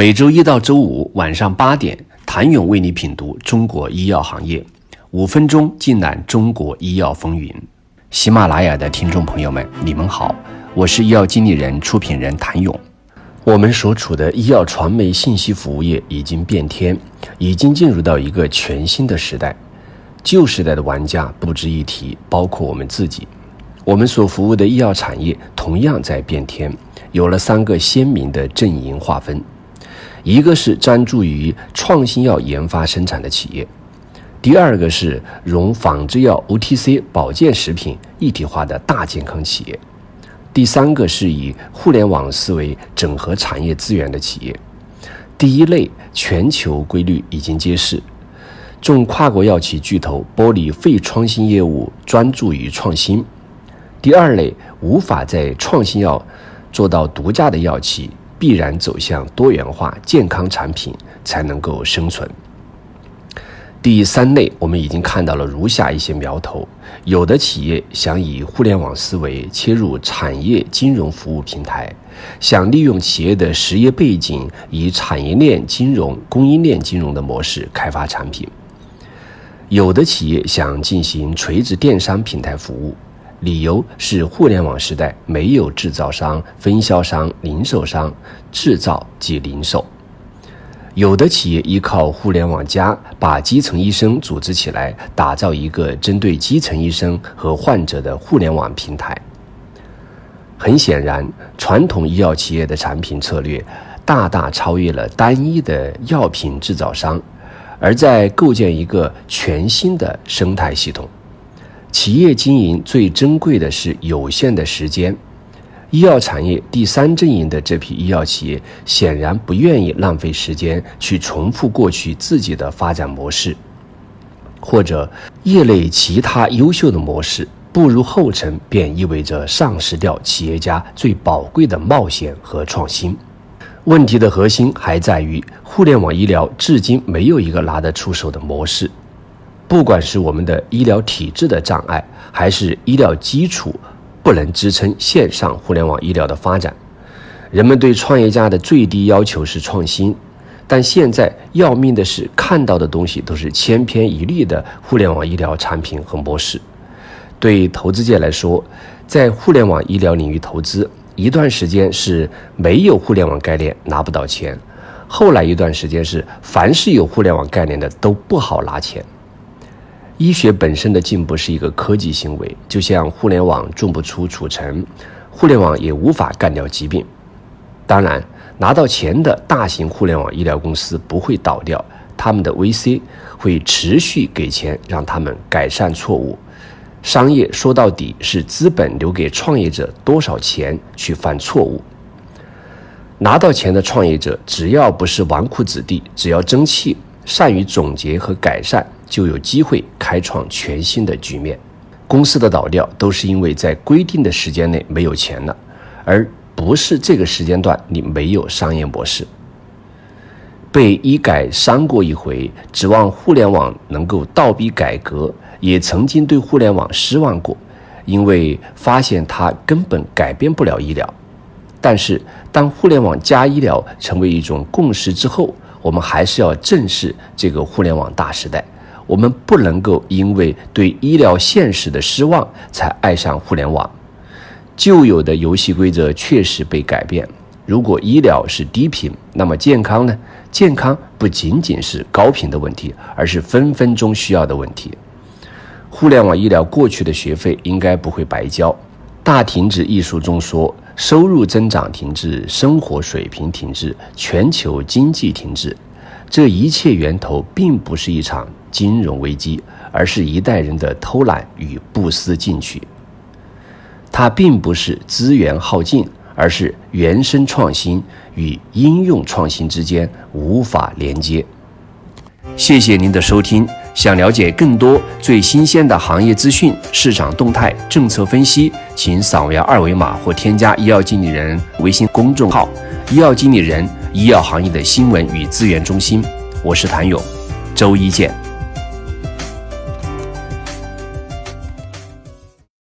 每周一到周五晚上八点，谭勇为你品读中国医药行业，五分钟尽览中国医药风云。喜马拉雅的听众朋友们，你们好，我是医药经理人、出品人谭勇。我们所处的医药传媒信息服务业已经变天，已经进入到一个全新的时代。旧时代的玩家不值一提，包括我们自己。我们所服务的医药产业同样在变天，有了三个鲜明的阵营划分：一个是专注于创新药研发生产的企业；第二个是融仿制药、OTC、保健食品一体化的大健康企业；第三个是以互联网思维整合产业资源的企业。第一类全球规律已经揭示，众跨国药企巨头剥离非创新业务，专注于创新。第二类无法在创新药做到独家的药企，必然走向多元化健康产品才能够生存。第三类，我们已经看到了如下一些苗头：有的企业想以互联网思维切入产业金融服务平台，想利用企业的实业背景，以产业链金融、供应链金融的模式开发产品；有的企业想进行垂直电商平台服务。理由是互联网时代没有制造商、分销商、零售商，制造即零售。有的企业依靠互联网加，把基层医生组织起来，打造一个针对基层医生和患者的互联网平台。很显然，传统医药企业的产品策略大大超越了单一的药品制造商，而在构建一个全新的生态系统。企业经营最珍贵的是有限的时间。医药产业第三阵营的这批医药企业显然不愿意浪费时间去重复过去自己的发展模式，或者业内其他优秀的模式。步入后尘，便意味着丧失掉企业家最宝贵的冒险和创新。问题的核心还在于，互联网医疗至今没有一个拿得出手的模式。不管是我们的医疗体制的障碍，还是医疗基础不能支撑线上互联网医疗的发展，人们对创业家的最低要求是创新。但现在要命的是，看到的东西都是千篇一律的互联网医疗产品和模式。对投资界来说，在互联网医疗领域投资一段时间是没有互联网概念拿不到钱，后来一段时间是凡是有互联网概念的都不好拿钱。医学本身的进步是一个科技行为，就像互联网种不出贮成，互联网也无法干掉疾病。当然，拿到钱的大型互联网医疗公司不会倒掉，他们的 VC 会持续给钱，让他们改善错误。商业说到底是资本留给创业者多少钱去犯错误。拿到钱的创业者，只要不是纨绔子弟，只要争气，善于总结和改善。就有机会开创全新的局面。公司的倒掉都是因为在规定的时间内没有钱了，而不是这个时间段你没有商业模式。被医改伤过一回，指望互联网能够倒逼改革，也曾经对互联网失望过，因为发现它根本改变不了医疗。但是当互联网加医疗成为一种共识之后，我们还是要正视这个互联网大时代。我们不能够因为对医疗现实的失望才爱上互联网。旧有的游戏规则确实被改变。如果医疗是低频，那么健康呢？健康不仅仅是高频的问题，而是分分钟需要的问题。互联网医疗过去的学费应该不会白交。大停止一书中说，收入增长停滞，生活水平停滞，全球经济停滞。这一切源头并不是一场金融危机，而是一代人的偷懒与不思进取。它并不是资源耗尽，而是原生创新与应用创新之间无法连接。谢谢您的收听。想了解更多最新鲜的行业资讯、市场动态、政策分析，请扫描二维码或添加医药经理人微信公众号“医药经理人”。医药行业的新闻与资源中心，我是谭勇，周一见。